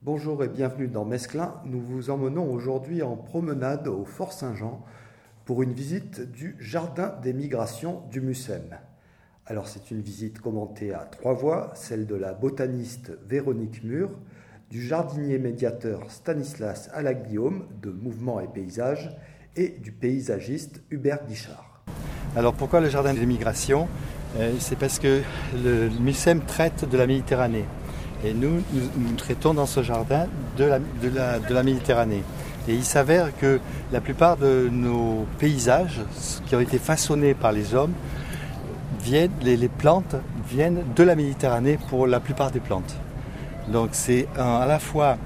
Bonjour et bienvenue dans Mesclin. Nous vous emmenons aujourd'hui en promenade au Fort Saint-Jean pour une visite du Jardin des migrations du Mucem. Alors c'est une visite commentée à trois voix, celle de la botaniste Véronique Mur, du jardinier médiateur Stanislas Alaguillaume de Mouvement et Paysages et du paysagiste Hubert Guichard. Alors pourquoi le jardin des migrations? Euh, C'est parce que le MUSEM traite de la Méditerranée. Et nous, nous, traitons dans ce jardin de la, Méditerranée. Et il s'avère que la plupart de nos paysages qui ont été façonnés par les hommes, viennent, les, les plantes viennent de la Méditerranée pour la plupart des plantes. Donc c'est à la fois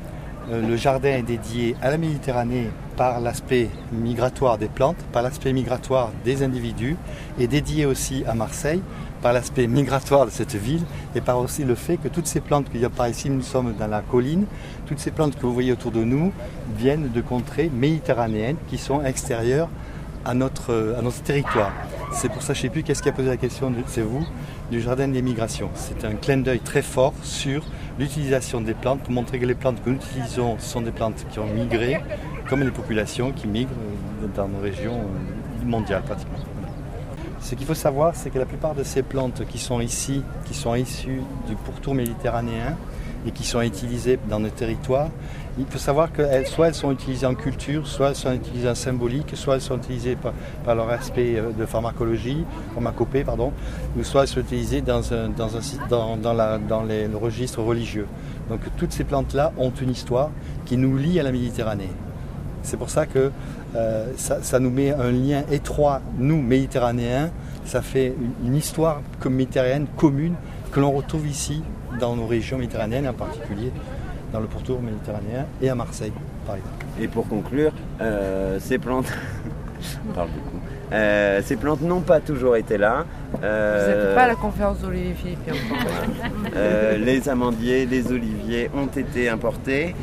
euh, le jardin est dédié à la Méditerranée par l'aspect migratoire des plantes, par l'aspect migratoire des individus, et dédié aussi à Marseille par l'aspect migratoire de cette ville et par aussi le fait que toutes ces plantes qu'il y a par ici, nous sommes dans la colline, toutes ces plantes que vous voyez autour de nous viennent de contrées méditerranéennes qui sont extérieures à notre, territoire. C'est pour ça, je ne sais plus qu'est-ce qui a posé la question, c'est vous, du jardin des migrations. C'est un clin d'œil très fort sur l'utilisation des plantes pour montrer que les plantes que nous utilisons sont des plantes qui ont migré, comme les populations qui migrent dans nos régions mondiales pratiquement. Ce qu'il faut savoir, c'est que la plupart de ces plantes qui sont ici, qui sont issues du pourtour méditerranéen et qui sont utilisées dans nos territoires, il faut savoir que soit elles sont utilisées en culture, soit elles sont utilisées en symbolique, soit elles sont utilisées par, leur aspect euh, de pharmacologie, pharmacopée, pardon, ou soit elles sont utilisées dans, dans, dans, la, dans les, le registre religieux. Donc toutes ces plantes-là ont une histoire qui nous lie à la Méditerranée. C'est pour ça que euh, ça, nous met un lien étroit, nous, méditerranéens, ça fait une, histoire méditerranéenne commune que l'on retrouve ici dans nos régions méditerranéennes en particulier dans le pourtour méditerranéen et à Marseille, par exemple. Et pour conclure, euh, ces plantes, on parle beaucoup, euh, ces plantes n'ont pas toujours été là. Euh, Vous n'êtes pas à la conférence d'Olivier euh, Les amandiers, les oliviers ont été importés,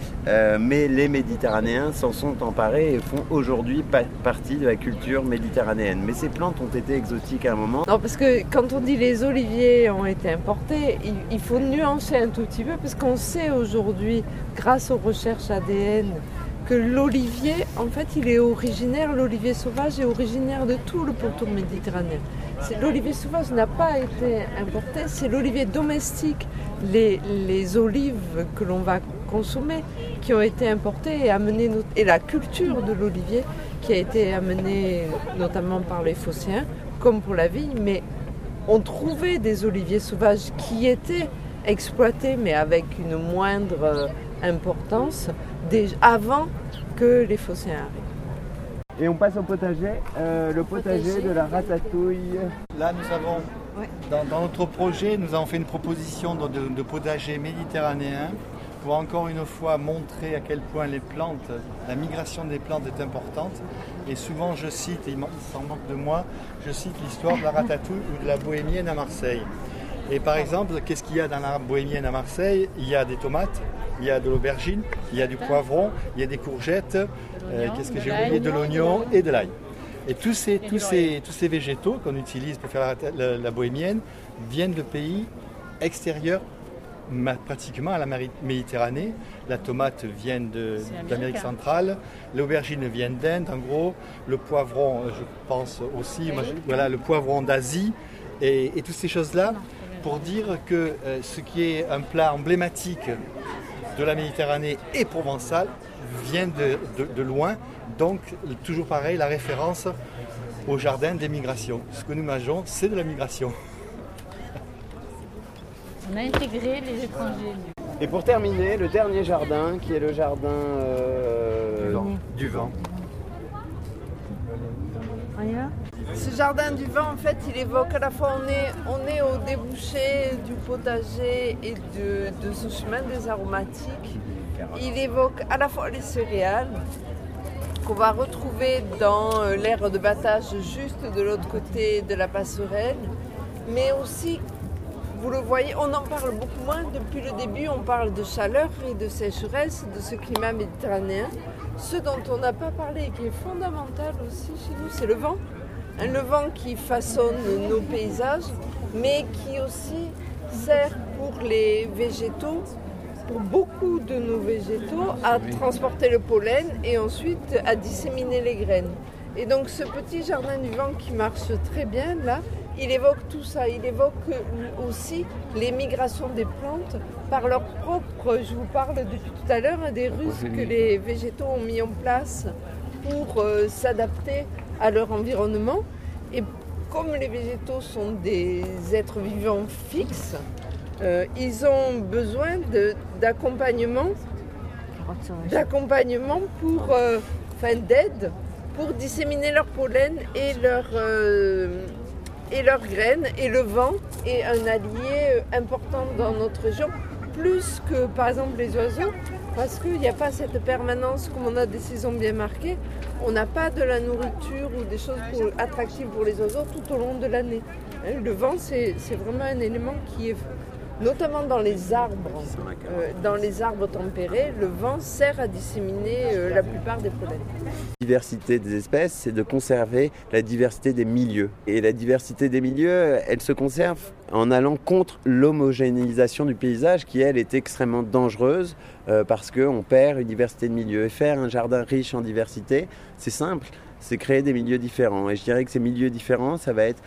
mais les Méditerranéens s'en sont emparés et font aujourd'hui partie de la culture méditerranéenne. Mais ces plantes ont été exotiques à un moment. Non, parce que quand on dit les oliviers ont été importés, il faut nuancer un tout petit peu, parce qu'on sait aujourd'hui, grâce aux recherches ADN, que l'olivier, en fait, il est originaire, l'olivier sauvage est originaire de tout le pourtour méditerranéen. L'olivier sauvage n'a pas été importé, c'est l'olivier domestique, les, les, olives que l'on va consommer, qui ont été importées et amenées, et la culture de l'olivier qui a été amenée notamment par les phocéens, comme pour la vigne, mais on trouvait des oliviers sauvages qui étaient exploités, mais avec une moindre euh, avant que les fossés arrivent. Et on passe au potager, euh, le potager, de la ratatouille. Là, nous avons, dans, notre projet, nous avons fait une proposition de, potager méditerranéen pour encore une fois montrer à quel point les plantes, la migration des plantes est importante. Et souvent, je cite, et il s'en manque de moi, je cite l'histoire de la ratatouille ou de la bohémienne à Marseille. Et par exemple, qu'est-ce qu'il y a dans la bohémienne à Marseille? Il y a des tomates, il y a de l'aubergine, il y a du poivron, il y a des courgettes, euh, qu'est-ce que j'ai oublié? De l'oignon et de l'ail. Et tous ces, tous ces, tous ces végétaux qu'on utilise pour faire la, bohémienne viennent de pays extérieurs pratiquement à la Méditerranée. La tomate vient d'Amérique centrale, l'aubergine vient d'Inde en gros, le poivron je pense aussi, voilà, le poivron d'Asie et, toutes ces choses-là pour dire que euh, ce qui est un plat emblématique de la Méditerranée et provençale vient de, loin. Donc, toujours pareil, la référence au jardin des migrations. Ce que nous mangeons, c'est de la migration. On a intégré les étrangers. Et pour terminer, le dernier jardin, qui est le jardin euh, du vent. Ce jardin du vent, en fait, il évoque à la fois, on est, on est au débouché du potager et de, de ce chemin des aromatiques. Il évoque à la fois les céréales, qu'on va retrouver dans euh, l'aire de battage juste de l'autre côté de la passerelle, mais aussi, vous le voyez, on en parle beaucoup moins. Depuis le début, on parle de chaleur et de sécheresse, de ce climat méditerranéen. Ce dont on n'a pas parlé et qui est fondamental aussi chez nous, c'est le vent. Le vent qui façonne nos paysages, mais qui aussi sert pour les végétaux pour beaucoup de nos végétaux à transporter le pollen et ensuite à disséminer les graines. Et donc ce petit jardin du vent qui marche très bien là, il évoque tout ça. Il évoque aussi les migrations des plantes par leur propre, je vous parle depuis tout à l'heure, hein, des ruses que les végétaux ont mis en place pour euh, s'adapter à leur environnement. Et comme les végétaux sont des êtres vivants fixes, euh, ils ont besoin d'accompagnement, d'accompagnement pour, euh, d'aide pour disséminer leur pollen et leur euh, et leurs graines. Et le vent est un allié important dans notre région, plus que par exemple les oiseaux, parce qu'il n'y a pas cette permanence comme on a des saisons bien marquées. On n'a pas de la nourriture ou des choses attractives pour les oiseaux tout au long de l'année. Hein, le vent, c'est vraiment un élément qui est notamment dans les arbres, euh, dans les arbres tempérés, le vent sert à disséminer euh, la plupart des pollens. La diversité des espèces, c'est de conserver la diversité des milieux. Et la diversité des milieux, elle se conserve en allant contre l'homogénéisation du paysage qui, elle, est extrêmement dangereuse euh, parce qu'on perd une diversité de milieux. Et faire un jardin riche en diversité, c'est simple, c'est créer des milieux différents. Et je dirais que ces milieux différents, ça va être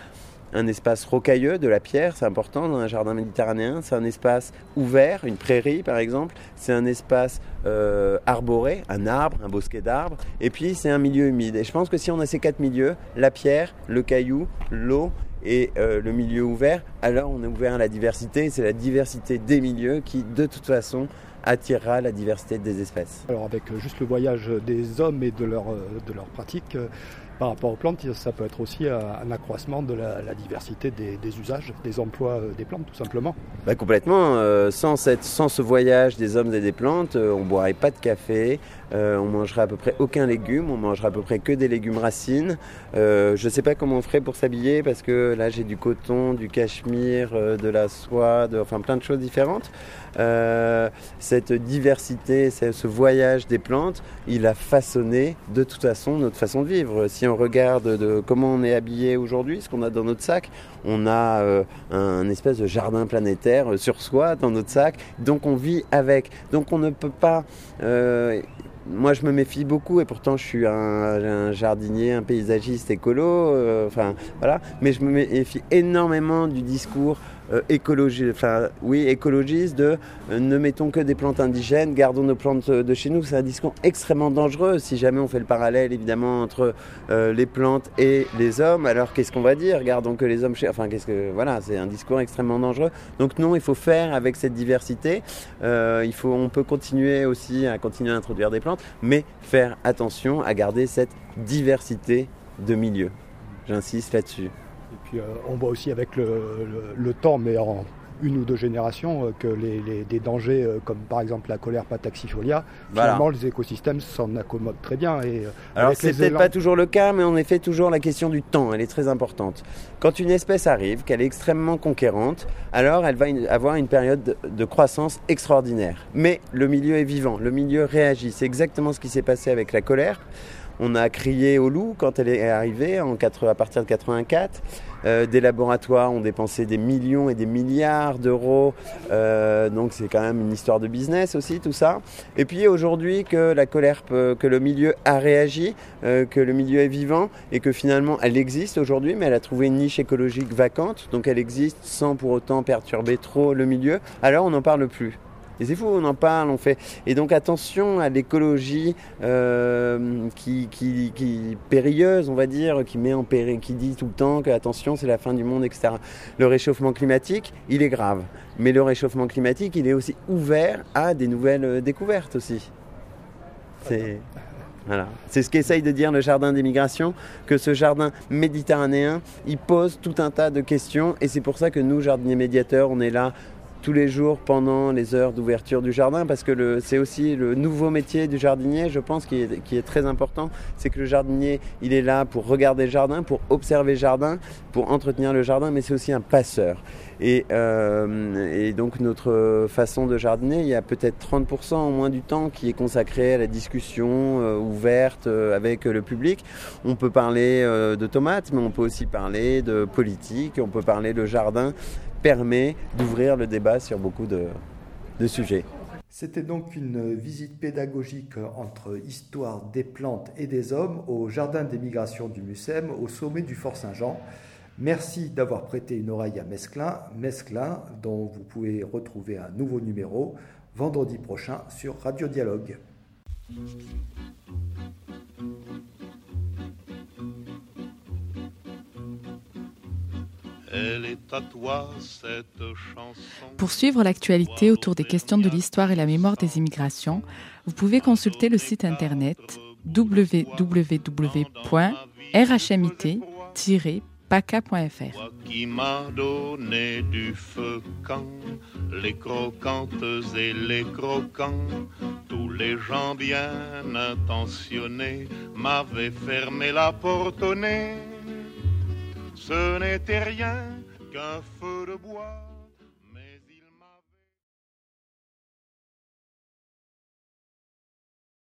un espace rocailleux, de la pierre, c'est important dans un jardin méditerranéen. C'est un espace ouvert, une prairie par exemple. C'est un espace euh, arboré, un arbre, un bosquet d'arbres. Et puis c'est un milieu humide. Et je pense que si on a ces quatre milieux, la pierre, le caillou, l'eau et euh, le milieu ouvert, alors on est ouvert à la diversité. C'est la diversité des milieux qui, de toute façon, attirera la diversité des espèces. Alors avec juste le voyage des hommes et de de leur pratique, par rapport aux plantes, ça peut être aussi un accroissement de la, diversité des, usages, des emplois euh, des plantes, tout simplement. Bah, complètement. Euh, sans, cette, sans ce voyage des hommes et des plantes, euh, on ne boirait pas de café, on mangerait à peu près aucun légume, on mangerait à peu près que des légumes racines. je ne sais pas comment on ferait pour s'habiller parce que là j'ai du coton, du cachemire, de la soie, enfin plein de choses différentes. cette diversité, ce voyage des plantes, il a façonné de toute façon notre façon de vivre. On regarde de comment on est habillé aujourd'hui, ce qu'on a dans notre sac, on a euh, un espèce de jardin planétaire euh, sur soi dans notre sac. Donc on vit avec. Donc on ne peut pas. Euh, moi, je me méfie beaucoup et pourtant je suis un, jardinier, un paysagiste écolo. voilà. Mais je me méfie énormément du discours euh, écologie, enfin oui, écologiste de euh, ne mettons que des plantes indigènes, gardons nos plantes de chez nous. C'est un discours extrêmement dangereux si jamais on fait le parallèle évidemment entre euh, les plantes et les hommes. Alors qu'est-ce qu'on va dire? Gardons que les hommes chez. Enfin, qu'est-ce que voilà, c'est un discours extrêmement dangereux. Donc non, il faut faire avec cette diversité. il faut, on peut continuer aussi à continuer à introduire des plantes, mais faire attention à garder cette diversité de milieux. J'insiste là-dessus. Puis euh, on voit aussi avec le, temps, mais en une ou deux générations, euh, que les, des dangers euh, comme par exemple la colère pataxifolia, finalement les écosystèmes s'en accommodent très bien. Et, Alors c'est peut-être pas toujours le cas, mais en effet toujours la question du temps, elle est très importante. Quand une espèce arrive, qu'elle est extrêmement conquérante, alors elle va avoir une période de croissance extraordinaire. Mais le milieu est vivant, le milieu réagit. C'est exactement ce qui s'est passé avec la colère. On a crié au loup quand elle est arrivée en à partir de 84. Euh, des laboratoires ont dépensé des millions et des milliards d'euros. Euh, donc c'est quand même une histoire de business aussi tout ça. Et puis aujourd'hui que la colère, que le milieu a réagi, euh, que le milieu est vivant et que finalement elle existe aujourd'hui, mais elle a trouvé une niche écologique vacante. Donc elle existe sans pour autant perturber trop le milieu. Alors on n'en parle plus. Et c'est fou, on en parle, on fait. Et donc attention à l'écologie euh, qui, périlleuse, on va dire, qui met en péril, qui dit tout le temps que attention, c'est la fin du monde, etc. Le réchauffement climatique, il est grave. Mais le réchauffement climatique, il est aussi ouvert à des nouvelles euh, découvertes aussi. C'est. Voilà. C'est ce qu'essaye de dire le jardin des migrations, que ce jardin méditerranéen, il pose tout un tas de questions et c'est pour ça que nous, jardiniers médiateurs, on est là tous les jours pendant les heures d'ouverture du jardin parce que c'est aussi le nouveau métier du jardinier, je pense, qui est, très important. C'est que le jardinier, il est là pour regarder le jardin, pour observer le jardin, pour entretenir le jardin, mais c'est aussi un passeur. Et, euh, donc notre façon de jardiner, il y a peut-être 30% en moins du temps qui est consacré à la discussion euh, ouverte euh, avec le public. On peut parler de tomates, mais on peut aussi parler de politique, on peut parler de jardin permet d'ouvrir le débat sur beaucoup de, sujets. C'était donc une visite pédagogique entre histoire des plantes et des hommes au Jardin des migrations du Mucem, au sommet du Fort Saint-Jean. Merci d'avoir prêté une oreille à Mesclin, Mesclin dont vous pouvez retrouver un nouveau numéro vendredi prochain sur Radio Dialogue. Pour suivre l'actualité autour des questions de l'histoire et la mémoire des immigrations, vous pouvez consulter le site internet www.rhmit-paca.fr. Qui m'a donné du feu quand les croquantes et les croquants, tous les gens bien intentionnés m'avaient fermé la porte au nez ce n'était rien qu'un feu de bois.